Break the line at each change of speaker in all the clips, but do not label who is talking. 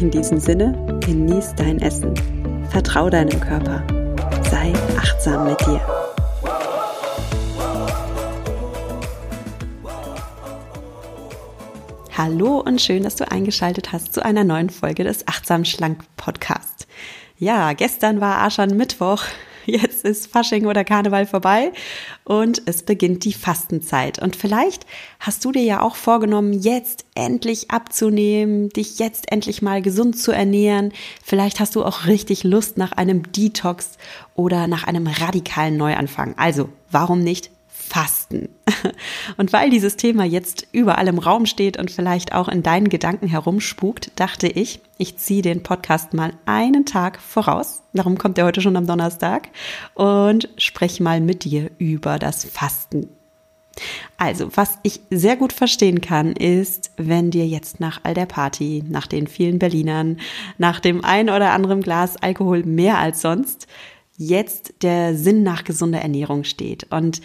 In diesem Sinne, genieß dein Essen. Vertrau deinem Körper. Sei achtsam mit dir. Hallo und schön, dass du eingeschaltet hast zu einer neuen Folge des Achtsam Schlank Podcast. Ja, gestern war Aschan-Mittwoch. Jetzt ist Fasching oder Karneval vorbei und es beginnt die Fastenzeit. Und vielleicht hast du dir ja auch vorgenommen, jetzt endlich abzunehmen, dich jetzt endlich mal gesund zu ernähren. Vielleicht hast du auch richtig Lust nach einem Detox oder nach einem radikalen Neuanfang. Also, warum nicht Fasten. Und weil dieses Thema jetzt überall im Raum steht und vielleicht auch in deinen Gedanken herumspukt, dachte ich, ich ziehe den Podcast mal einen Tag voraus. Darum kommt er heute schon am Donnerstag und spreche mal mit dir über das Fasten. Also, was ich sehr gut verstehen kann, ist, wenn dir jetzt nach all der Party, nach den vielen Berlinern, nach dem ein oder anderen Glas Alkohol mehr als sonst, jetzt der Sinn nach gesunder Ernährung steht. Und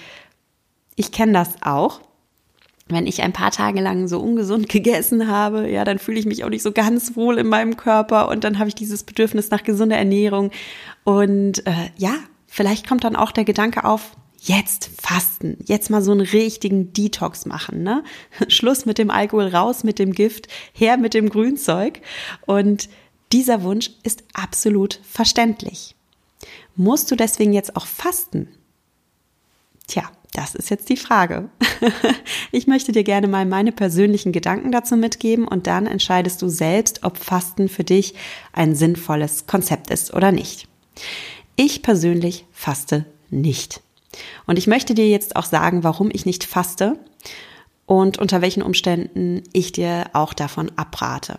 ich kenne das auch. Wenn ich ein paar Tage lang so ungesund gegessen habe, ja, dann fühle ich mich auch nicht so ganz wohl in meinem Körper und dann habe ich dieses Bedürfnis nach gesunder Ernährung. Und äh, ja, vielleicht kommt dann auch der Gedanke auf, jetzt fasten, jetzt mal so einen richtigen Detox machen, ne? Schluss mit dem Alkohol, raus mit dem Gift, her mit dem Grünzeug. Und dieser Wunsch ist absolut verständlich. Musst du deswegen jetzt auch fasten? Tja, das ist jetzt die Frage. Ich möchte dir gerne mal meine persönlichen Gedanken dazu mitgeben und dann entscheidest du selbst, ob Fasten für dich ein sinnvolles Konzept ist oder nicht. Ich persönlich faste nicht. Und ich möchte dir jetzt auch sagen, warum ich nicht faste und unter welchen Umständen ich dir auch davon abrate.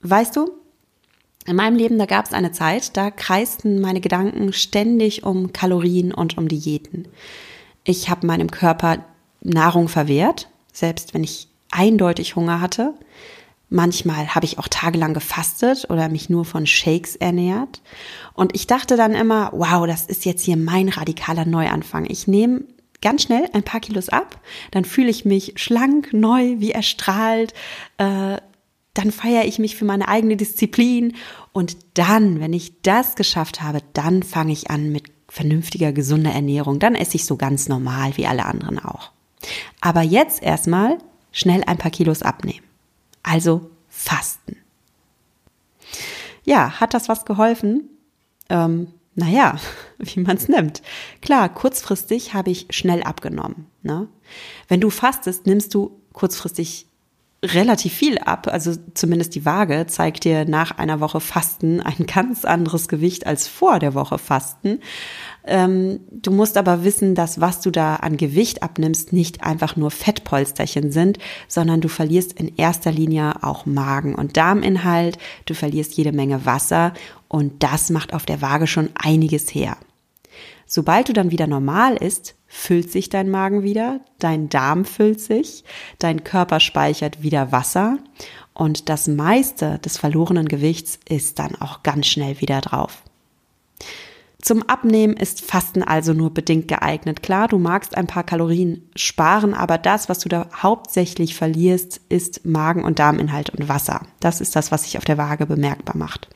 Weißt du, in meinem Leben, da gab es eine Zeit, da kreisten meine Gedanken ständig um Kalorien und um Diäten. Ich habe meinem Körper Nahrung verwehrt, selbst wenn ich eindeutig Hunger hatte. Manchmal habe ich auch tagelang gefastet oder mich nur von Shakes ernährt. Und ich dachte dann immer, wow, das ist jetzt hier mein radikaler Neuanfang. Ich nehme ganz schnell ein paar Kilos ab, dann fühle ich mich schlank, neu, wie erstrahlt, äh, dann feiere ich mich für meine eigene Disziplin und dann, wenn ich das geschafft habe, dann fange ich an mit vernünftiger, gesunder Ernährung. Dann esse ich so ganz normal wie alle anderen auch. Aber jetzt erstmal schnell ein paar Kilos abnehmen. Also fasten. Ja, hat das was geholfen? Ähm, naja, wie man es nimmt. Klar, kurzfristig habe ich schnell abgenommen. Ne? Wenn du fastest, nimmst du kurzfristig relativ viel ab. Also zumindest die Waage zeigt dir nach einer Woche Fasten ein ganz anderes Gewicht als vor der Woche Fasten. Ähm, du musst aber wissen, dass was du da an Gewicht abnimmst, nicht einfach nur Fettpolsterchen sind, sondern du verlierst in erster Linie auch Magen- und Darminhalt, du verlierst jede Menge Wasser und das macht auf der Waage schon einiges her. Sobald du dann wieder normal isst, füllt sich dein Magen wieder, dein Darm füllt sich, dein Körper speichert wieder Wasser und das meiste des verlorenen Gewichts ist dann auch ganz schnell wieder drauf. Zum Abnehmen ist Fasten also nur bedingt geeignet. Klar, du magst ein paar Kalorien sparen, aber das, was du da hauptsächlich verlierst, ist Magen- und Darminhalt und Wasser. Das ist das, was sich auf der Waage bemerkbar macht.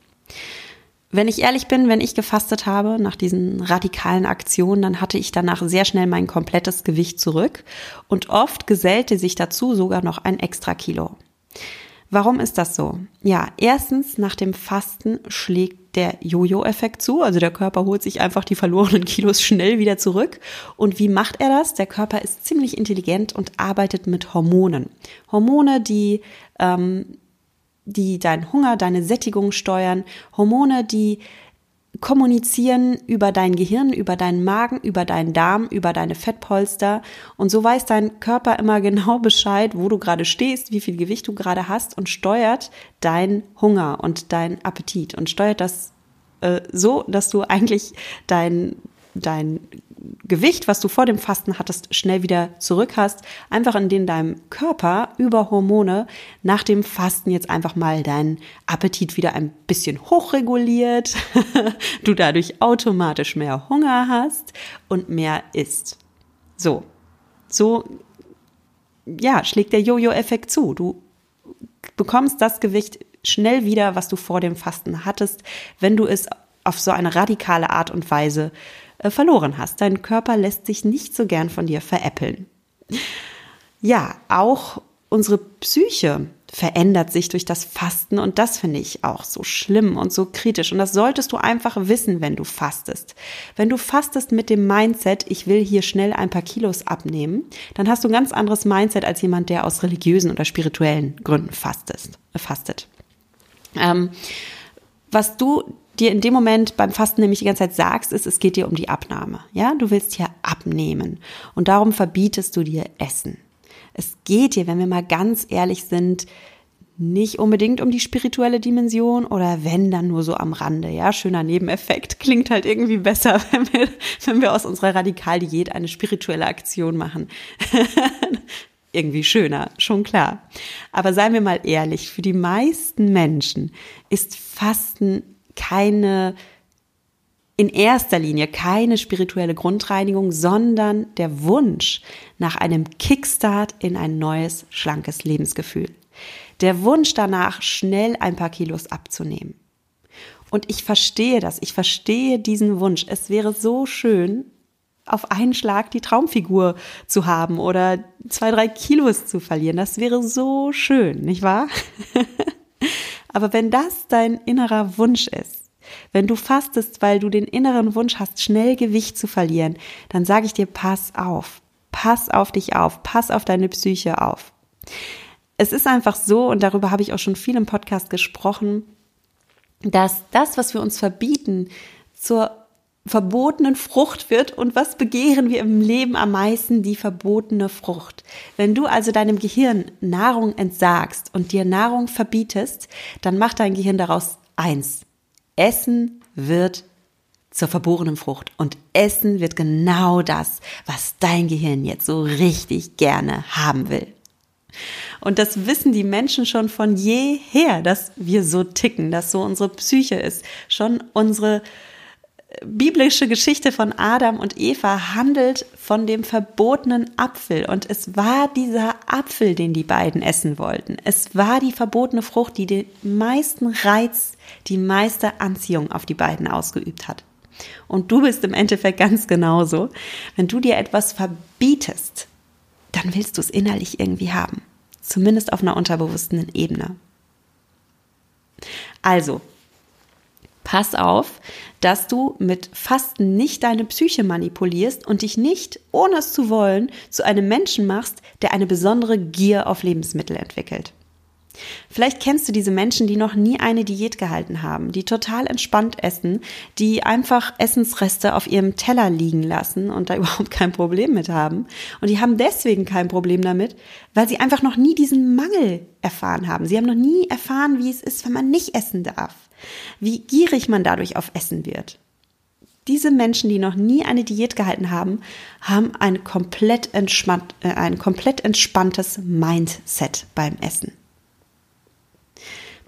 Wenn ich ehrlich bin, wenn ich gefastet habe nach diesen radikalen Aktionen, dann hatte ich danach sehr schnell mein komplettes Gewicht zurück und oft gesellte sich dazu sogar noch ein extra Kilo. Warum ist das so? Ja, erstens, nach dem Fasten schlägt der Jojo-Effekt zu, also der Körper holt sich einfach die verlorenen Kilos schnell wieder zurück. Und wie macht er das? Der Körper ist ziemlich intelligent und arbeitet mit Hormonen. Hormone, die ähm, die deinen Hunger, deine Sättigung steuern, Hormone, die kommunizieren über dein Gehirn, über deinen Magen, über deinen Darm, über deine Fettpolster. Und so weiß dein Körper immer genau Bescheid, wo du gerade stehst, wie viel Gewicht du gerade hast und steuert dein Hunger und dein Appetit und steuert das äh, so, dass du eigentlich dein, dein Gewicht, was du vor dem Fasten hattest, schnell wieder zurück hast, einfach indem deinem Körper über Hormone nach dem Fasten jetzt einfach mal deinen Appetit wieder ein bisschen hochreguliert, du dadurch automatisch mehr Hunger hast und mehr isst. So, so, ja, schlägt der Jojo-Effekt zu. Du bekommst das Gewicht schnell wieder, was du vor dem Fasten hattest, wenn du es auf so eine radikale Art und Weise verloren hast. Dein Körper lässt sich nicht so gern von dir veräppeln. Ja, auch unsere Psyche verändert sich durch das Fasten und das finde ich auch so schlimm und so kritisch und das solltest du einfach wissen, wenn du fastest. Wenn du fastest mit dem Mindset, ich will hier schnell ein paar Kilos abnehmen, dann hast du ein ganz anderes Mindset als jemand, der aus religiösen oder spirituellen Gründen fastest, äh, fastet. Ähm, was du dir in dem Moment beim Fasten nämlich die ganze Zeit sagst, ist, es geht dir um die Abnahme. Ja, du willst hier abnehmen und darum verbietest du dir Essen. Es geht dir, wenn wir mal ganz ehrlich sind, nicht unbedingt um die spirituelle Dimension oder wenn dann nur so am Rande. Ja, schöner Nebeneffekt. Klingt halt irgendwie besser, wenn wir, wenn wir aus unserer Radikaldiät eine spirituelle Aktion machen. irgendwie schöner, schon klar. Aber seien wir mal ehrlich, für die meisten Menschen ist Fasten keine, in erster Linie keine spirituelle Grundreinigung, sondern der Wunsch nach einem Kickstart in ein neues, schlankes Lebensgefühl. Der Wunsch danach, schnell ein paar Kilos abzunehmen. Und ich verstehe das, ich verstehe diesen Wunsch. Es wäre so schön, auf einen Schlag die Traumfigur zu haben oder zwei, drei Kilos zu verlieren. Das wäre so schön, nicht wahr? Aber wenn das dein innerer Wunsch ist, wenn du fastest, weil du den inneren Wunsch hast, schnell Gewicht zu verlieren, dann sage ich dir, pass auf. Pass auf dich auf. Pass auf deine Psyche auf. Es ist einfach so, und darüber habe ich auch schon viel im Podcast gesprochen, dass das, was wir uns verbieten, zur verbotenen Frucht wird und was begehren wir im Leben am meisten? Die verbotene Frucht. Wenn du also deinem Gehirn Nahrung entsagst und dir Nahrung verbietest, dann macht dein Gehirn daraus eins. Essen wird zur verborenen Frucht und Essen wird genau das, was dein Gehirn jetzt so richtig gerne haben will. Und das wissen die Menschen schon von jeher, dass wir so ticken, dass so unsere Psyche ist. Schon unsere biblische Geschichte von Adam und Eva handelt von dem verbotenen Apfel. Und es war dieser Apfel, den die beiden essen wollten. Es war die verbotene Frucht, die den meisten Reiz, die meiste Anziehung auf die beiden ausgeübt hat. Und du bist im Endeffekt ganz genauso. Wenn du dir etwas verbietest, dann willst du es innerlich irgendwie haben. Zumindest auf einer unterbewussten Ebene. Also, pass auf, dass du mit Fasten nicht deine Psyche manipulierst und dich nicht, ohne es zu wollen, zu einem Menschen machst, der eine besondere Gier auf Lebensmittel entwickelt. Vielleicht kennst du diese Menschen, die noch nie eine Diät gehalten haben, die total entspannt essen, die einfach Essensreste auf ihrem Teller liegen lassen und da überhaupt kein Problem mit haben. Und die haben deswegen kein Problem damit, weil sie einfach noch nie diesen Mangel erfahren haben. Sie haben noch nie erfahren, wie es ist, wenn man nicht essen darf wie gierig man dadurch auf Essen wird. Diese Menschen, die noch nie eine Diät gehalten haben, haben ein komplett, entspannt, äh, ein komplett entspanntes Mindset beim Essen.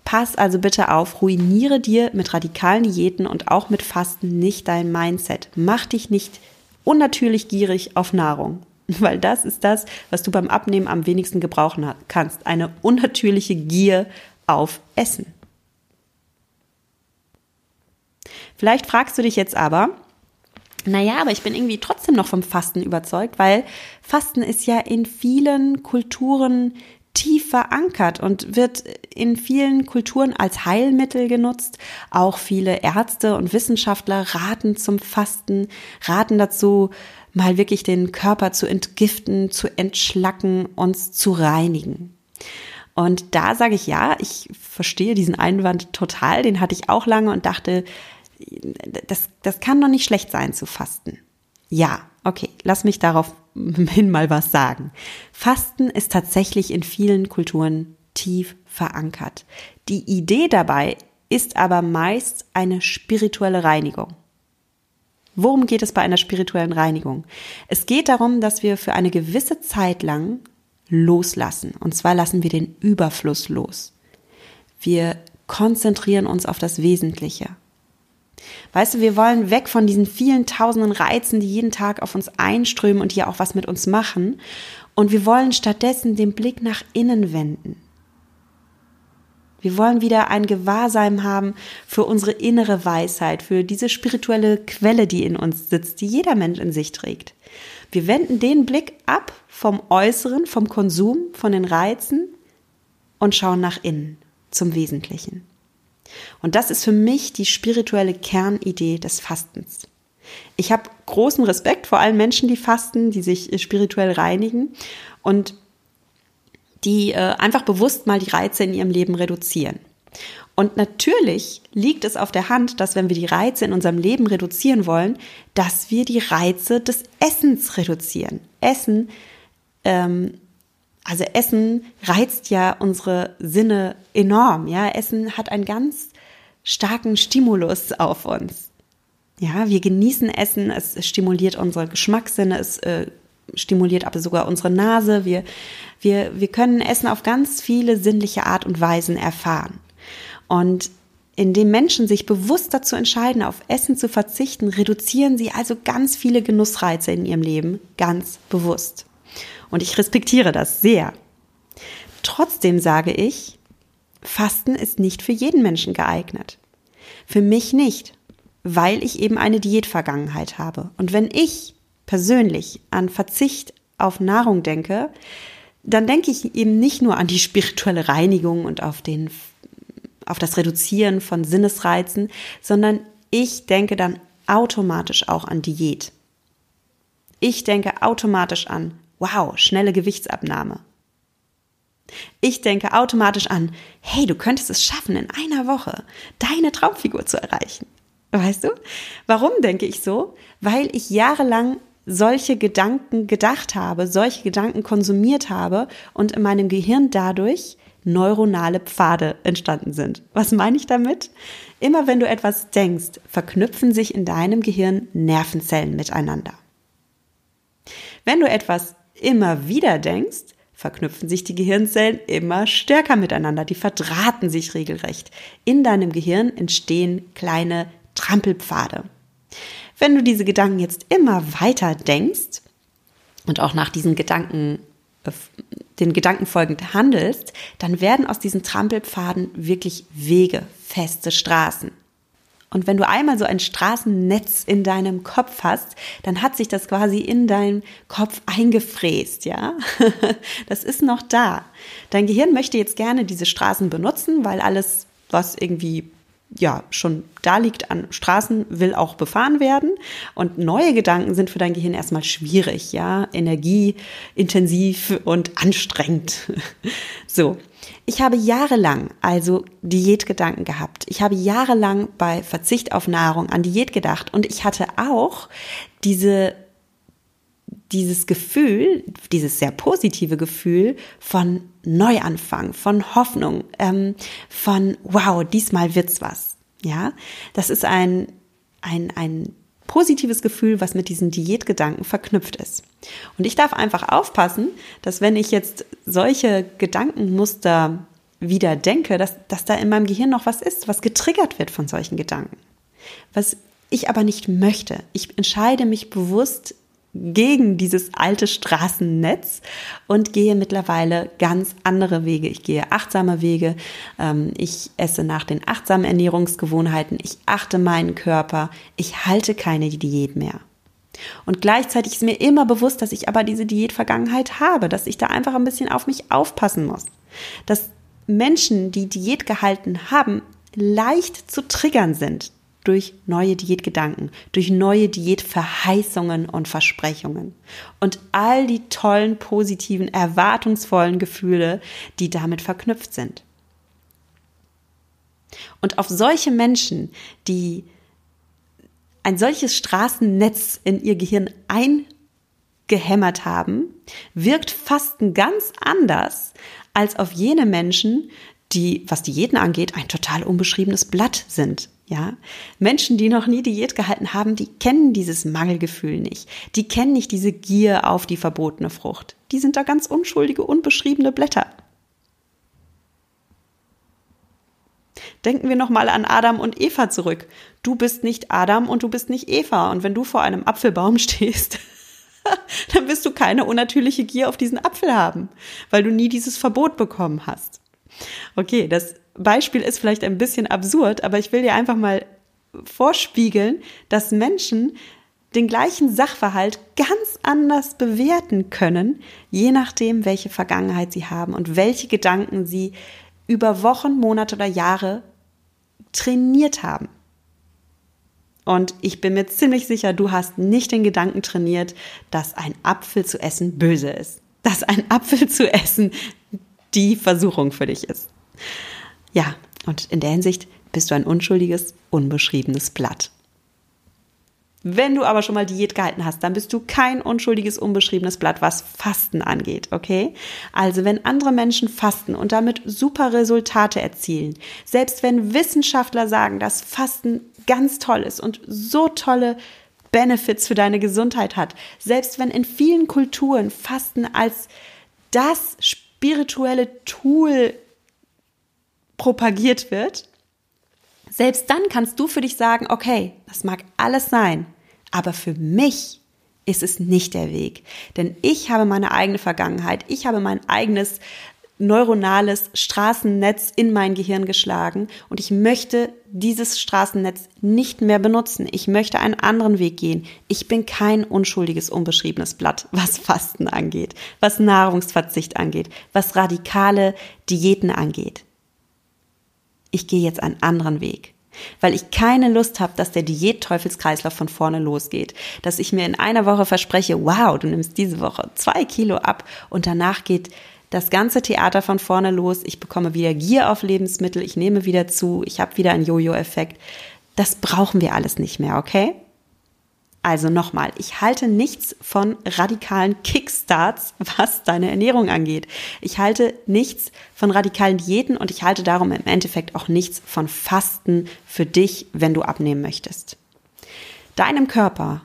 Pass also bitte auf, ruiniere dir mit radikalen Diäten und auch mit Fasten nicht dein Mindset. Mach dich nicht unnatürlich gierig auf Nahrung, weil das ist das, was du beim Abnehmen am wenigsten gebrauchen kannst. Eine unnatürliche Gier auf Essen. Vielleicht fragst du dich jetzt aber, naja, aber ich bin irgendwie trotzdem noch vom Fasten überzeugt, weil Fasten ist ja in vielen Kulturen tief verankert und wird in vielen Kulturen als Heilmittel genutzt. Auch viele Ärzte und Wissenschaftler raten zum Fasten, raten dazu, mal wirklich den Körper zu entgiften, zu entschlacken, uns zu reinigen. Und da sage ich ja, ich verstehe diesen Einwand total, den hatte ich auch lange und dachte, das, das kann doch nicht schlecht sein zu fasten. Ja, okay, lass mich darauf hin mal was sagen. Fasten ist tatsächlich in vielen Kulturen tief verankert. Die Idee dabei ist aber meist eine spirituelle Reinigung. Worum geht es bei einer spirituellen Reinigung? Es geht darum, dass wir für eine gewisse Zeit lang loslassen. Und zwar lassen wir den Überfluss los. Wir konzentrieren uns auf das Wesentliche. Weißt du, wir wollen weg von diesen vielen tausenden Reizen, die jeden Tag auf uns einströmen und die auch was mit uns machen. Und wir wollen stattdessen den Blick nach innen wenden. Wir wollen wieder ein Gewahrsein haben für unsere innere Weisheit, für diese spirituelle Quelle, die in uns sitzt, die jeder Mensch in sich trägt. Wir wenden den Blick ab vom Äußeren, vom Konsum, von den Reizen und schauen nach innen zum Wesentlichen. Und das ist für mich die spirituelle Kernidee des Fastens. Ich habe großen Respekt vor allen Menschen, die fasten, die sich spirituell reinigen und die äh, einfach bewusst mal die Reize in ihrem Leben reduzieren. Und natürlich liegt es auf der Hand, dass wenn wir die Reize in unserem Leben reduzieren wollen, dass wir die Reize des Essens reduzieren. Essen ähm, also Essen reizt ja unsere Sinne enorm. Ja, Essen hat einen ganz starken Stimulus auf uns. Ja, wir genießen Essen, es stimuliert unsere Geschmackssinne, es äh, stimuliert aber sogar unsere Nase. Wir, wir, wir können Essen auf ganz viele sinnliche Art und Weisen erfahren. Und indem Menschen sich bewusst dazu entscheiden, auf Essen zu verzichten, reduzieren sie also ganz viele Genussreize in ihrem Leben ganz bewusst. Und ich respektiere das sehr. Trotzdem sage ich, Fasten ist nicht für jeden Menschen geeignet. Für mich nicht, weil ich eben eine Diätvergangenheit habe. Und wenn ich persönlich an Verzicht auf Nahrung denke, dann denke ich eben nicht nur an die spirituelle Reinigung und auf den, auf das Reduzieren von Sinnesreizen, sondern ich denke dann automatisch auch an Diät. Ich denke automatisch an wow, schnelle Gewichtsabnahme. Ich denke automatisch an, hey, du könntest es schaffen, in einer Woche deine Traumfigur zu erreichen. Weißt du? Warum denke ich so? Weil ich jahrelang solche Gedanken gedacht habe, solche Gedanken konsumiert habe und in meinem Gehirn dadurch neuronale Pfade entstanden sind. Was meine ich damit? Immer wenn du etwas denkst, verknüpfen sich in deinem Gehirn Nervenzellen miteinander. Wenn du etwas immer wieder denkst, verknüpfen sich die Gehirnzellen immer stärker miteinander. Die verdrahten sich regelrecht. In deinem Gehirn entstehen kleine Trampelpfade. Wenn du diese Gedanken jetzt immer weiter denkst und auch nach diesen Gedanken, äh, den Gedanken folgend handelst, dann werden aus diesen Trampelpfaden wirklich Wege, feste Straßen. Und wenn du einmal so ein Straßennetz in deinem Kopf hast, dann hat sich das quasi in deinen Kopf eingefräst, ja? Das ist noch da. Dein Gehirn möchte jetzt gerne diese Straßen benutzen, weil alles, was irgendwie ja, schon da liegt an Straßen, will auch befahren werden. Und neue Gedanken sind für dein Gehirn erstmal schwierig, ja, energieintensiv und anstrengend. So. Ich habe jahrelang also Diätgedanken gehabt. Ich habe jahrelang bei Verzicht auf Nahrung an Diät gedacht und ich hatte auch diese dieses Gefühl, dieses sehr positive Gefühl von Neuanfang, von Hoffnung, ähm, von wow, diesmal wird's was. Ja, das ist ein, ein, ein positives Gefühl, was mit diesen Diätgedanken verknüpft ist. Und ich darf einfach aufpassen, dass wenn ich jetzt solche Gedankenmuster wieder denke, dass, dass da in meinem Gehirn noch was ist, was getriggert wird von solchen Gedanken. Was ich aber nicht möchte. Ich entscheide mich bewusst gegen dieses alte Straßennetz und gehe mittlerweile ganz andere Wege. Ich gehe achtsame Wege. Ähm, ich esse nach den achtsamen Ernährungsgewohnheiten. Ich achte meinen Körper. Ich halte keine Diät mehr. Und gleichzeitig ist mir immer bewusst, dass ich aber diese Diätvergangenheit habe, dass ich da einfach ein bisschen auf mich aufpassen muss. Dass Menschen, die Diät gehalten haben, leicht zu triggern sind durch neue Diätgedanken, durch neue Diätverheißungen und Versprechungen und all die tollen, positiven, erwartungsvollen Gefühle, die damit verknüpft sind. Und auf solche Menschen, die ein solches Straßennetz in ihr Gehirn eingehämmert haben, wirkt Fasten ganz anders als auf jene Menschen, die, was Diäten angeht, ein total unbeschriebenes Blatt sind. Ja, Menschen, die noch nie Diät gehalten haben, die kennen dieses Mangelgefühl nicht. Die kennen nicht diese Gier auf die verbotene Frucht. Die sind da ganz unschuldige, unbeschriebene Blätter. Denken wir nochmal an Adam und Eva zurück. Du bist nicht Adam und du bist nicht Eva. Und wenn du vor einem Apfelbaum stehst, dann wirst du keine unnatürliche Gier auf diesen Apfel haben, weil du nie dieses Verbot bekommen hast. Okay, das Beispiel ist vielleicht ein bisschen absurd, aber ich will dir einfach mal vorspiegeln, dass Menschen den gleichen Sachverhalt ganz anders bewerten können, je nachdem, welche Vergangenheit sie haben und welche Gedanken sie über Wochen, Monate oder Jahre trainiert haben. Und ich bin mir ziemlich sicher, du hast nicht den Gedanken trainiert, dass ein Apfel zu essen böse ist. Dass ein Apfel zu essen die Versuchung für dich ist. Ja, und in der Hinsicht bist du ein unschuldiges, unbeschriebenes Blatt. Wenn du aber schon mal Diät gehalten hast, dann bist du kein unschuldiges, unbeschriebenes Blatt, was Fasten angeht, okay? Also wenn andere Menschen fasten und damit super Resultate erzielen, selbst wenn Wissenschaftler sagen, dass Fasten ganz toll ist und so tolle Benefits für deine Gesundheit hat, selbst wenn in vielen Kulturen Fasten als das spirituelle Tool propagiert wird, selbst dann kannst du für dich sagen, okay, das mag alles sein, aber für mich ist es nicht der Weg. Denn ich habe meine eigene Vergangenheit, ich habe mein eigenes neuronales Straßennetz in mein Gehirn geschlagen und ich möchte dieses Straßennetz nicht mehr benutzen. Ich möchte einen anderen Weg gehen. Ich bin kein unschuldiges, unbeschriebenes Blatt, was Fasten angeht, was Nahrungsverzicht angeht, was radikale Diäten angeht ich gehe jetzt einen anderen Weg. Weil ich keine Lust habe, dass der Diät-Teufelskreislauf von vorne losgeht. Dass ich mir in einer Woche verspreche, wow, du nimmst diese Woche zwei Kilo ab und danach geht das ganze Theater von vorne los. Ich bekomme wieder Gier auf Lebensmittel, ich nehme wieder zu, ich habe wieder einen Jojo-Effekt. Das brauchen wir alles nicht mehr, okay? Also nochmal, ich halte nichts von radikalen Kickstarts, was deine Ernährung angeht. Ich halte nichts von radikalen Diäten und ich halte darum im Endeffekt auch nichts von Fasten für dich, wenn du abnehmen möchtest. Deinem Körper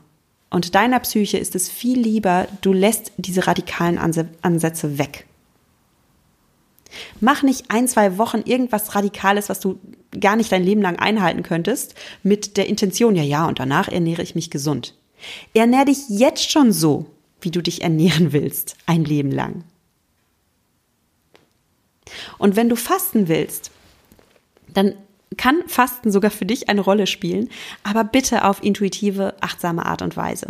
und deiner Psyche ist es viel lieber, du lässt diese radikalen Ansätze weg. Mach nicht ein, zwei Wochen irgendwas Radikales, was du gar nicht dein Leben lang einhalten könntest, mit der Intention, ja, ja, und danach ernähre ich mich gesund. Ernähr dich jetzt schon so, wie du dich ernähren willst, ein Leben lang. Und wenn du fasten willst, dann kann Fasten sogar für dich eine Rolle spielen, aber bitte auf intuitive, achtsame Art und Weise.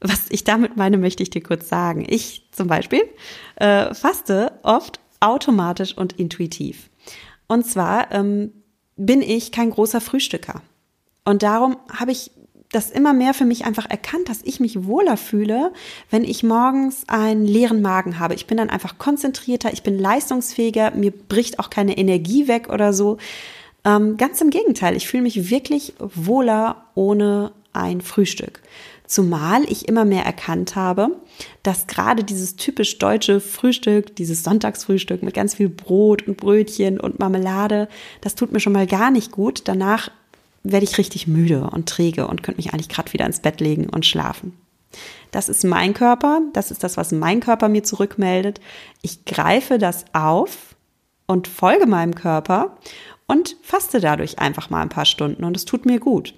Was ich damit meine, möchte ich dir kurz sagen. Ich zum Beispiel äh, faste oft automatisch und intuitiv. Und zwar ähm, bin ich kein großer Frühstücker. Und darum habe ich das immer mehr für mich einfach erkannt, dass ich mich wohler fühle, wenn ich morgens einen leeren Magen habe. Ich bin dann einfach konzentrierter, ich bin leistungsfähiger, mir bricht auch keine Energie weg oder so. Ähm, ganz im Gegenteil, ich fühle mich wirklich wohler ohne ein Frühstück. Zumal ich immer mehr erkannt habe, dass gerade dieses typisch deutsche Frühstück, dieses Sonntagsfrühstück mit ganz viel Brot und Brötchen und Marmelade, das tut mir schon mal gar nicht gut. Danach werde ich richtig müde und träge und könnte mich eigentlich gerade wieder ins Bett legen und schlafen. Das ist mein Körper, das ist das, was mein Körper mir zurückmeldet. Ich greife das auf und folge meinem Körper und faste dadurch einfach mal ein paar Stunden und es tut mir gut.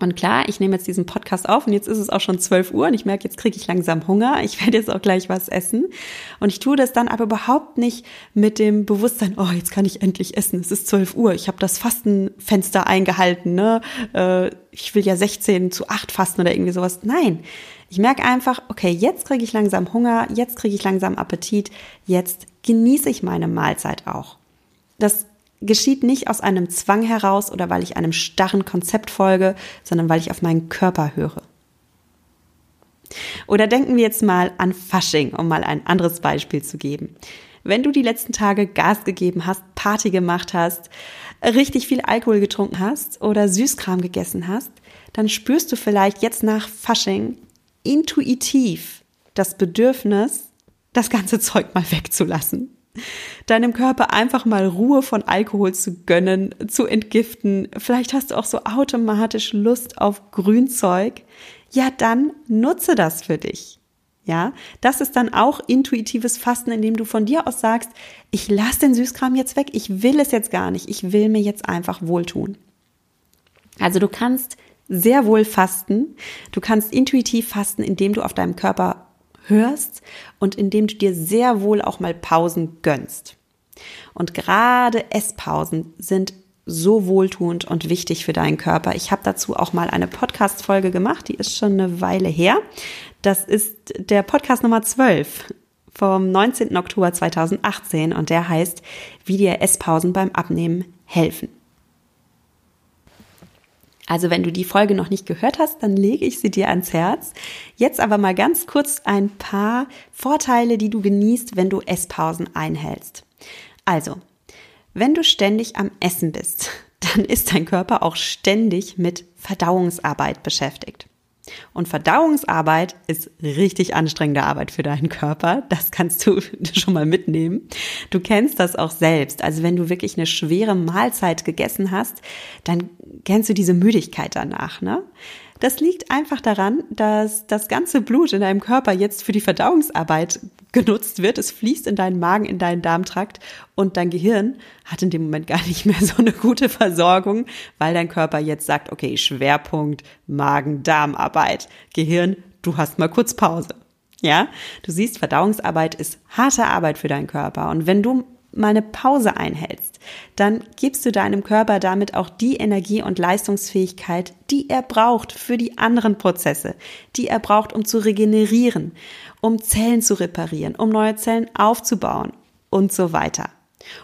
Und klar, ich nehme jetzt diesen Podcast auf und jetzt ist es auch schon 12 Uhr und ich merke, jetzt kriege ich langsam Hunger. Ich werde jetzt auch gleich was essen. Und ich tue das dann aber überhaupt nicht mit dem Bewusstsein, oh, jetzt kann ich endlich essen. Es ist 12 Uhr. Ich habe das Fastenfenster eingehalten. Ne? Äh, ich will ja 16 zu 8 fasten oder irgendwie sowas. Nein, ich merke einfach, okay, jetzt kriege ich langsam Hunger, jetzt kriege ich langsam Appetit, jetzt genieße ich meine Mahlzeit auch. Das geschieht nicht aus einem Zwang heraus oder weil ich einem starren Konzept folge, sondern weil ich auf meinen Körper höre. Oder denken wir jetzt mal an Fasching, um mal ein anderes Beispiel zu geben. wenn du die letzten Tage Gas gegeben hast, Party gemacht hast, richtig viel Alkohol getrunken hast oder Süßkram gegessen hast, dann spürst du vielleicht jetzt nach Fasching intuitiv das Bedürfnis, das ganze Zeug mal wegzulassen. Deinem Körper einfach mal Ruhe von Alkohol zu gönnen, zu entgiften. Vielleicht hast du auch so automatisch Lust auf Grünzeug. Ja, dann nutze das für dich. Ja, das ist dann auch intuitives Fasten, indem du von dir aus sagst, ich lasse den Süßkram jetzt weg, ich will es jetzt gar nicht, ich will mir jetzt einfach wohltun. Also du kannst sehr wohl fasten, du kannst intuitiv fasten, indem du auf deinem Körper hörst und indem du dir sehr wohl auch mal Pausen gönnst. Und gerade Esspausen sind so wohltuend und wichtig für deinen Körper. Ich habe dazu auch mal eine Podcast-Folge gemacht, die ist schon eine Weile her. Das ist der Podcast Nummer 12 vom 19. Oktober 2018 und der heißt, wie dir Esspausen beim Abnehmen helfen. Also wenn du die Folge noch nicht gehört hast, dann lege ich sie dir ans Herz. Jetzt aber mal ganz kurz ein paar Vorteile, die du genießt, wenn du Esspausen einhältst. Also, wenn du ständig am Essen bist, dann ist dein Körper auch ständig mit Verdauungsarbeit beschäftigt. Und Verdauungsarbeit ist richtig anstrengende Arbeit für deinen Körper. Das kannst du schon mal mitnehmen. Du kennst das auch selbst. Also wenn du wirklich eine schwere Mahlzeit gegessen hast, dann kennst du diese Müdigkeit danach, ne? Das liegt einfach daran, dass das ganze Blut in deinem Körper jetzt für die Verdauungsarbeit genutzt wird. Es fließt in deinen Magen, in deinen Darmtrakt und dein Gehirn hat in dem Moment gar nicht mehr so eine gute Versorgung, weil dein Körper jetzt sagt, okay, Schwerpunkt Magen-Darmarbeit. Gehirn, du hast mal kurz Pause. Ja, du siehst, Verdauungsarbeit ist harte Arbeit für deinen Körper. Und wenn du mal eine Pause einhältst, dann gibst du deinem Körper damit auch die Energie und Leistungsfähigkeit, die er braucht für die anderen Prozesse, die er braucht, um zu regenerieren, um Zellen zu reparieren, um neue Zellen aufzubauen und so weiter.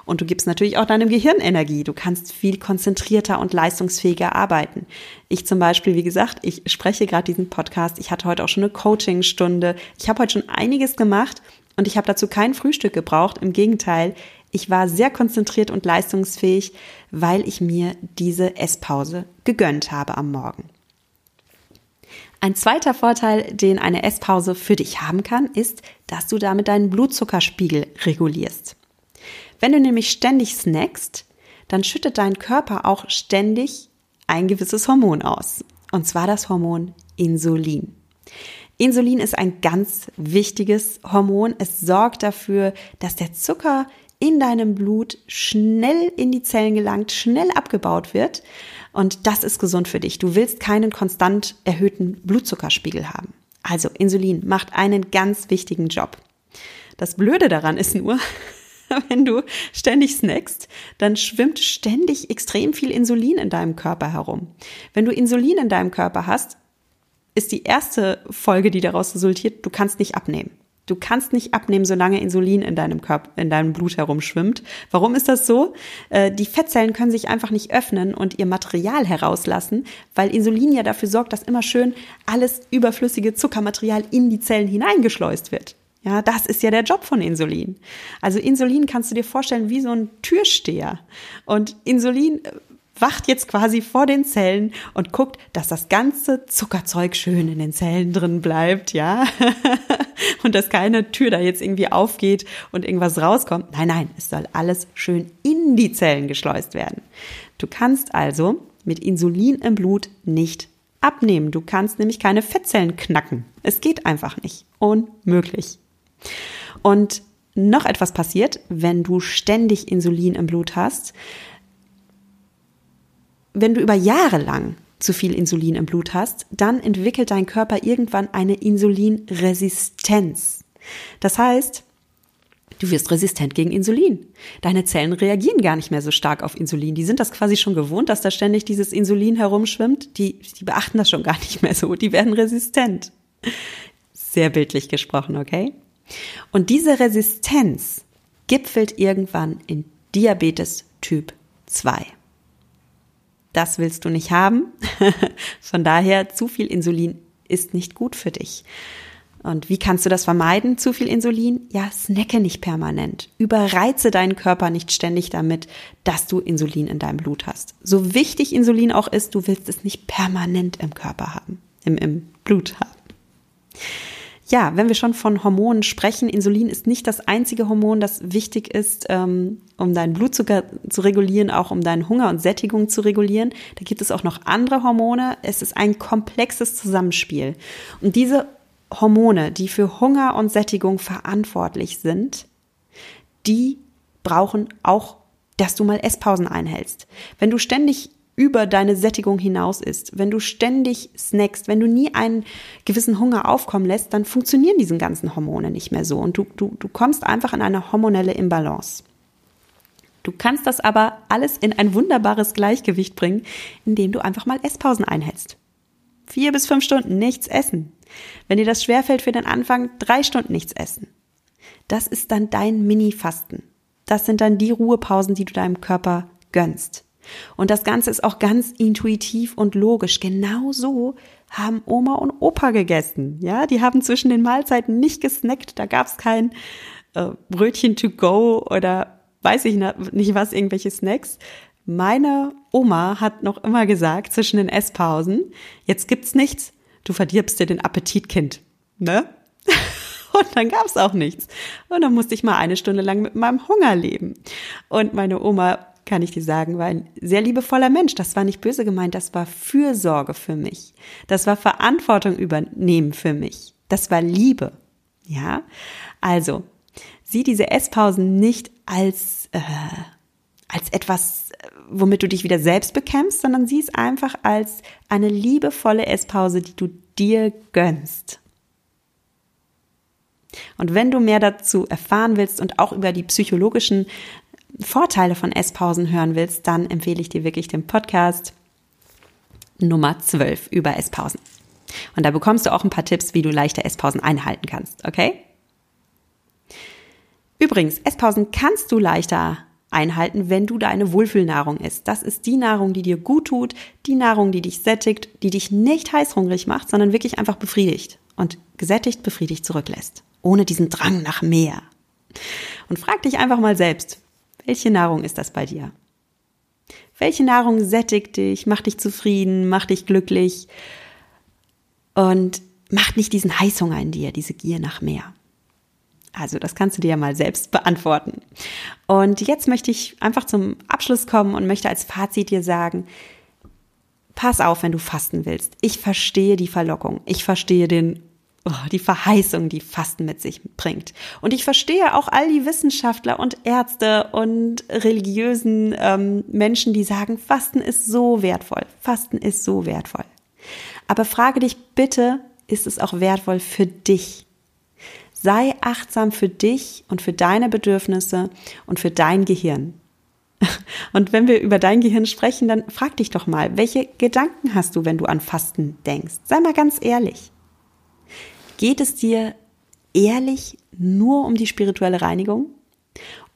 Und du gibst natürlich auch deinem Gehirn Energie. Du kannst viel konzentrierter und leistungsfähiger arbeiten. Ich zum Beispiel, wie gesagt, ich spreche gerade diesen Podcast. Ich hatte heute auch schon eine Coachingstunde. Ich habe heute schon einiges gemacht und ich habe dazu kein Frühstück gebraucht. Im Gegenteil, ich war sehr konzentriert und leistungsfähig, weil ich mir diese Esspause gegönnt habe am Morgen. Ein zweiter Vorteil, den eine Esspause für dich haben kann, ist, dass du damit deinen Blutzuckerspiegel regulierst. Wenn du nämlich ständig snackst, dann schüttet dein Körper auch ständig ein gewisses Hormon aus. Und zwar das Hormon Insulin. Insulin ist ein ganz wichtiges Hormon. Es sorgt dafür, dass der Zucker in deinem Blut schnell in die Zellen gelangt, schnell abgebaut wird. Und das ist gesund für dich. Du willst keinen konstant erhöhten Blutzuckerspiegel haben. Also Insulin macht einen ganz wichtigen Job. Das Blöde daran ist nur, wenn du ständig snackst, dann schwimmt ständig extrem viel Insulin in deinem Körper herum. Wenn du Insulin in deinem Körper hast, ist die erste Folge, die daraus resultiert, du kannst nicht abnehmen. Du kannst nicht abnehmen, solange Insulin in deinem Körper, in deinem Blut herumschwimmt. Warum ist das so? Äh, die Fettzellen können sich einfach nicht öffnen und ihr Material herauslassen, weil Insulin ja dafür sorgt, dass immer schön alles überflüssige Zuckermaterial in die Zellen hineingeschleust wird. Ja, das ist ja der Job von Insulin. Also Insulin kannst du dir vorstellen wie so ein Türsteher. Und Insulin wacht jetzt quasi vor den Zellen und guckt, dass das ganze Zuckerzeug schön in den Zellen drin bleibt, ja. und dass keine Tür da jetzt irgendwie aufgeht und irgendwas rauskommt. Nein, nein, es soll alles schön in die Zellen geschleust werden. Du kannst also mit Insulin im Blut nicht abnehmen. Du kannst nämlich keine Fettzellen knacken. Es geht einfach nicht. Unmöglich. Und noch etwas passiert, wenn du ständig Insulin im Blut hast. Wenn du über Jahre lang zu viel Insulin im Blut hast, dann entwickelt dein Körper irgendwann eine Insulinresistenz. Das heißt, du wirst resistent gegen Insulin. Deine Zellen reagieren gar nicht mehr so stark auf Insulin. Die sind das quasi schon gewohnt, dass da ständig dieses Insulin herumschwimmt. Die, die beachten das schon gar nicht mehr so. Die werden resistent. Sehr bildlich gesprochen, okay? Und diese Resistenz gipfelt irgendwann in Diabetes Typ 2. Das willst du nicht haben. Von daher, zu viel Insulin ist nicht gut für dich. Und wie kannst du das vermeiden, zu viel Insulin? Ja, snacke nicht permanent. Überreize deinen Körper nicht ständig damit, dass du Insulin in deinem Blut hast. So wichtig Insulin auch ist, du willst es nicht permanent im Körper haben, im, im Blut haben. Ja, wenn wir schon von Hormonen sprechen, Insulin ist nicht das einzige Hormon, das wichtig ist, ähm, um deinen Blutzucker zu regulieren, auch um deinen Hunger und Sättigung zu regulieren. Da gibt es auch noch andere Hormone. Es ist ein komplexes Zusammenspiel. Und diese Hormone, die für Hunger und Sättigung verantwortlich sind, die brauchen auch, dass du mal Esspausen einhältst. Wenn du ständig über deine Sättigung hinaus isst, wenn du ständig snackst, wenn du nie einen gewissen Hunger aufkommen lässt, dann funktionieren diese ganzen Hormone nicht mehr so und du, du, du kommst einfach in eine hormonelle Imbalance. Du kannst das aber alles in ein wunderbares Gleichgewicht bringen, indem du einfach mal Esspausen einhältst. Vier bis fünf Stunden nichts essen. Wenn dir das schwerfällt für den Anfang, drei Stunden nichts essen. Das ist dann dein Mini-Fasten. Das sind dann die Ruhepausen, die du deinem Körper gönnst. Und das Ganze ist auch ganz intuitiv und logisch. Genau so haben Oma und Opa gegessen. Ja, die haben zwischen den Mahlzeiten nicht gesnackt. Da gab es kein äh, Brötchen to go oder weiß ich nicht was, irgendwelche Snacks. Meine Oma hat noch immer gesagt zwischen den Esspausen, jetzt gibt's nichts, du verdirbst dir den Appetit, Kind. Ne? Und dann gab's auch nichts. Und dann musste ich mal eine Stunde lang mit meinem Hunger leben. Und meine Oma, kann ich dir sagen, war ein sehr liebevoller Mensch. Das war nicht böse gemeint, das war Fürsorge für mich. Das war Verantwortung übernehmen für mich. Das war Liebe. Ja? Also, sieh diese Esspausen nicht als, äh, als etwas, womit du dich wieder selbst bekämpfst, sondern sieh es einfach als eine liebevolle Esspause, die du dir gönnst. Und wenn du mehr dazu erfahren willst und auch über die psychologischen Vorteile von Esspausen hören willst, dann empfehle ich dir wirklich den Podcast Nummer 12 über Esspausen. Und da bekommst du auch ein paar Tipps, wie du leichter Esspausen einhalten kannst, okay? Übrigens, Esspausen kannst du leichter einhalten, wenn du deine Wohlfühlnahrung isst. Das ist die Nahrung, die dir gut tut, die Nahrung, die dich sättigt, die dich nicht heißhungrig macht, sondern wirklich einfach befriedigt und gesättigt befriedigt zurücklässt, ohne diesen Drang nach mehr. Und frag dich einfach mal selbst, welche Nahrung ist das bei dir? Welche Nahrung sättigt dich, macht dich zufrieden, macht dich glücklich und macht nicht diesen Heißhunger in dir, diese Gier nach mehr? Also das kannst du dir ja mal selbst beantworten. Und jetzt möchte ich einfach zum Abschluss kommen und möchte als Fazit dir sagen, pass auf, wenn du fasten willst. Ich verstehe die Verlockung. Ich verstehe den, oh, die Verheißung, die Fasten mit sich bringt. Und ich verstehe auch all die Wissenschaftler und Ärzte und religiösen ähm, Menschen, die sagen, Fasten ist so wertvoll. Fasten ist so wertvoll. Aber frage dich bitte, ist es auch wertvoll für dich? Sei achtsam für dich und für deine Bedürfnisse und für dein Gehirn. Und wenn wir über dein Gehirn sprechen, dann frag dich doch mal, welche Gedanken hast du, wenn du an Fasten denkst? Sei mal ganz ehrlich. Geht es dir ehrlich nur um die spirituelle Reinigung?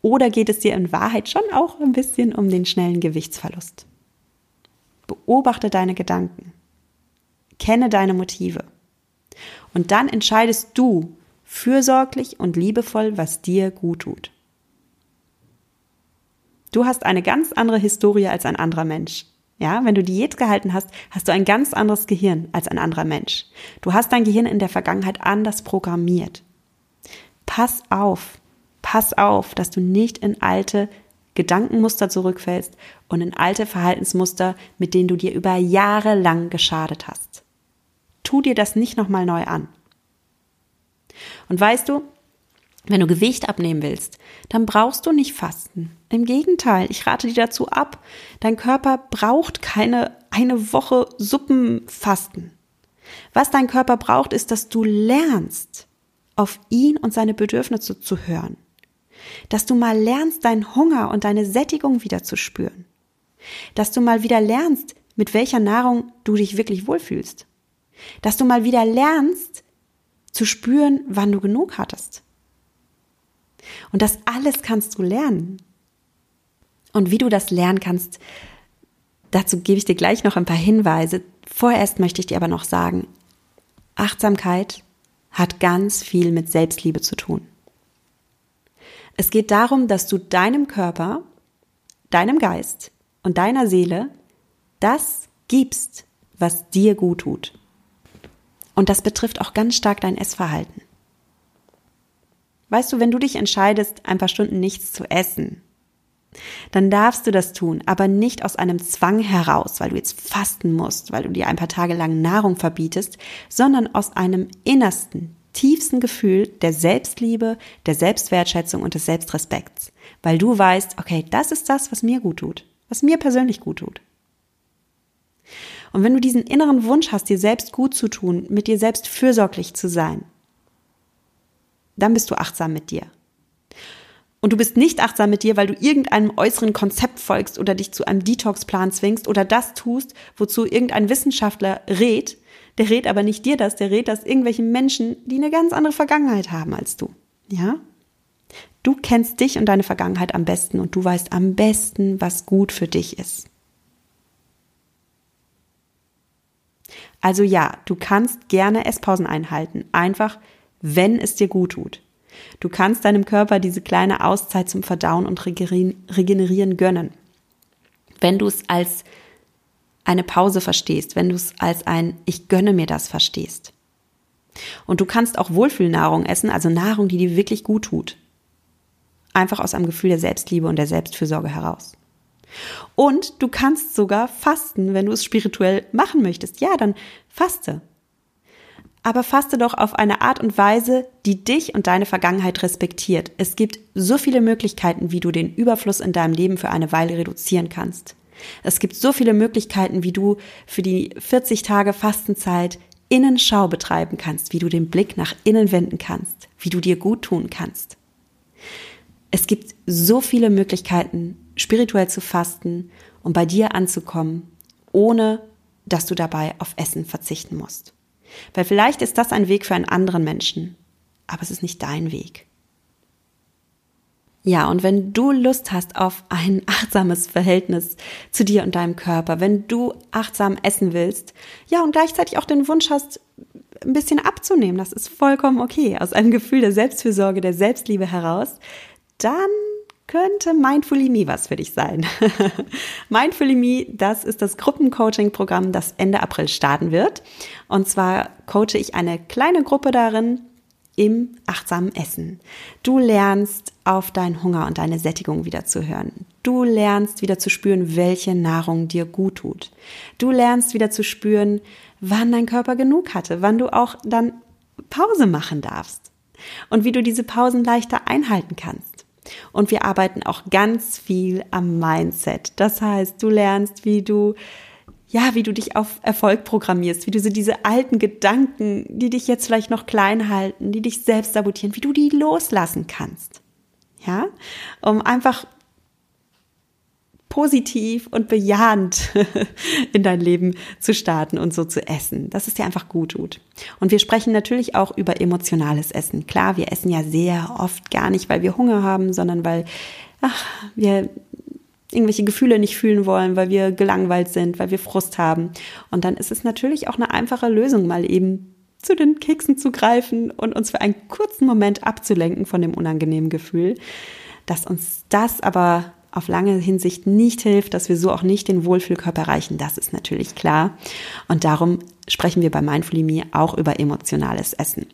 Oder geht es dir in Wahrheit schon auch ein bisschen um den schnellen Gewichtsverlust? Beobachte deine Gedanken. Kenne deine Motive. Und dann entscheidest du, fürsorglich und liebevoll, was dir gut tut. Du hast eine ganz andere Historie als ein anderer Mensch. Ja, wenn du Diät gehalten hast, hast du ein ganz anderes Gehirn als ein anderer Mensch. Du hast dein Gehirn in der Vergangenheit anders programmiert. Pass auf, pass auf, dass du nicht in alte Gedankenmuster zurückfällst und in alte Verhaltensmuster, mit denen du dir über Jahre lang geschadet hast. Tu dir das nicht nochmal neu an. Und weißt du, wenn du Gewicht abnehmen willst, dann brauchst du nicht fasten. Im Gegenteil, ich rate dir dazu ab. Dein Körper braucht keine eine Woche Suppenfasten. Was dein Körper braucht, ist, dass du lernst, auf ihn und seine Bedürfnisse zu hören. Dass du mal lernst, deinen Hunger und deine Sättigung wieder zu spüren. Dass du mal wieder lernst, mit welcher Nahrung du dich wirklich wohlfühlst. Dass du mal wieder lernst, zu spüren, wann du genug hattest. Und das alles kannst du lernen. Und wie du das lernen kannst, dazu gebe ich dir gleich noch ein paar Hinweise. Vorerst möchte ich dir aber noch sagen, Achtsamkeit hat ganz viel mit Selbstliebe zu tun. Es geht darum, dass du deinem Körper, deinem Geist und deiner Seele das gibst, was dir gut tut. Und das betrifft auch ganz stark dein Essverhalten. Weißt du, wenn du dich entscheidest, ein paar Stunden nichts zu essen, dann darfst du das tun, aber nicht aus einem Zwang heraus, weil du jetzt fasten musst, weil du dir ein paar Tage lang Nahrung verbietest, sondern aus einem innersten, tiefsten Gefühl der Selbstliebe, der Selbstwertschätzung und des Selbstrespekts, weil du weißt, okay, das ist das, was mir gut tut, was mir persönlich gut tut. Und wenn du diesen inneren Wunsch hast, dir selbst gut zu tun, mit dir selbst fürsorglich zu sein, dann bist du achtsam mit dir. Und du bist nicht achtsam mit dir, weil du irgendeinem äußeren Konzept folgst oder dich zu einem Detox-Plan zwingst oder das tust, wozu irgendein Wissenschaftler rät. Der rät aber nicht dir das, der rät das irgendwelchen Menschen, die eine ganz andere Vergangenheit haben als du. Ja? Du kennst dich und deine Vergangenheit am besten und du weißt am besten, was gut für dich ist. Also ja, du kannst gerne Esspausen einhalten, einfach wenn es dir gut tut. Du kannst deinem Körper diese kleine Auszeit zum Verdauen und Regenerieren gönnen. Wenn du es als eine Pause verstehst, wenn du es als ein Ich gönne mir das verstehst. Und du kannst auch Wohlfühlnahrung essen, also Nahrung, die dir wirklich gut tut. Einfach aus einem Gefühl der Selbstliebe und der Selbstfürsorge heraus. Und du kannst sogar fasten, wenn du es spirituell machen möchtest. Ja, dann faste aber faste doch auf eine Art und Weise, die dich und deine Vergangenheit respektiert. Es gibt so viele Möglichkeiten, wie du den Überfluss in deinem Leben für eine Weile reduzieren kannst. Es gibt so viele Möglichkeiten, wie du für die 40 Tage Fastenzeit Innenschau betreiben kannst, wie du den Blick nach innen wenden kannst, wie du dir gut tun kannst. Es gibt so viele Möglichkeiten, spirituell zu fasten und bei dir anzukommen, ohne dass du dabei auf Essen verzichten musst. Weil vielleicht ist das ein Weg für einen anderen Menschen, aber es ist nicht dein Weg. Ja, und wenn du Lust hast auf ein achtsames Verhältnis zu dir und deinem Körper, wenn du achtsam essen willst, ja, und gleichzeitig auch den Wunsch hast, ein bisschen abzunehmen, das ist vollkommen okay, aus einem Gefühl der Selbstfürsorge, der Selbstliebe heraus, dann könnte Mindfully Me was für dich sein. Mindfully Me, das ist das Gruppencoaching-Programm, das Ende April starten wird. Und zwar coache ich eine kleine Gruppe darin im achtsamen Essen. Du lernst auf deinen Hunger und deine Sättigung wieder zu hören. Du lernst wieder zu spüren, welche Nahrung dir gut tut. Du lernst wieder zu spüren, wann dein Körper genug hatte, wann du auch dann Pause machen darfst und wie du diese Pausen leichter einhalten kannst. Und wir arbeiten auch ganz viel am Mindset. Das heißt, du lernst, wie du ja, wie du dich auf Erfolg programmierst, wie du so diese alten Gedanken, die dich jetzt vielleicht noch klein halten, die dich selbst sabotieren, wie du die loslassen kannst. Ja, um einfach positiv und bejahend in dein Leben zu starten und so zu essen, dass es dir einfach gut tut. Und wir sprechen natürlich auch über emotionales Essen. Klar, wir essen ja sehr oft gar nicht, weil wir Hunger haben, sondern weil ach, wir irgendwelche Gefühle nicht fühlen wollen, weil wir gelangweilt sind, weil wir Frust haben. Und dann ist es natürlich auch eine einfache Lösung, mal eben zu den Keksen zu greifen und uns für einen kurzen Moment abzulenken von dem unangenehmen Gefühl. Dass uns das aber auf lange Hinsicht nicht hilft, dass wir so auch nicht den Wohlfühlkörper erreichen, das ist natürlich klar. Und darum sprechen wir bei Mindfully Me auch über emotionales Essen.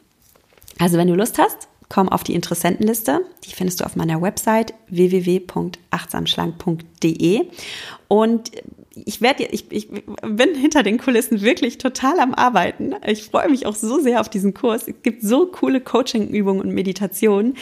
Also wenn du Lust hast, komm auf die Interessentenliste. Die findest du auf meiner Website www.achtsamschlank.de. Und ich werde, ich, ich bin hinter den Kulissen wirklich total am Arbeiten. Ich freue mich auch so sehr auf diesen Kurs. Es gibt so coole Coaching-Übungen und Meditationen.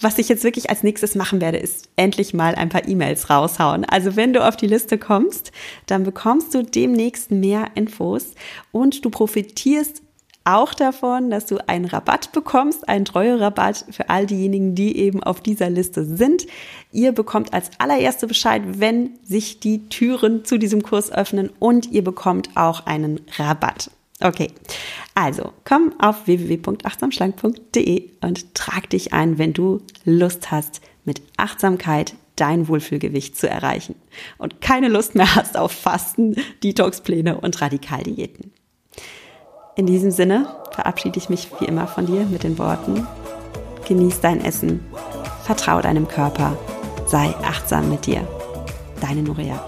Was ich jetzt wirklich als nächstes machen werde, ist endlich mal ein paar E-Mails raushauen. Also wenn du auf die Liste kommst, dann bekommst du demnächst mehr Infos und du profitierst auch davon, dass du einen Rabatt bekommst, einen Treuerabatt für all diejenigen, die eben auf dieser Liste sind. Ihr bekommt als allererste Bescheid, wenn sich die Türen zu diesem Kurs öffnen und ihr bekommt auch einen Rabatt. Okay, also komm auf www.achtsamschlank.de und trag dich ein, wenn du Lust hast, mit Achtsamkeit dein Wohlfühlgewicht zu erreichen und keine Lust mehr hast auf Fasten, Detoxpläne und Radikaldiäten. In diesem Sinne, verabschiede ich mich wie immer von dir mit den Worten, genieß dein Essen, vertrau deinem Körper, sei achtsam mit dir. Deine Nuria.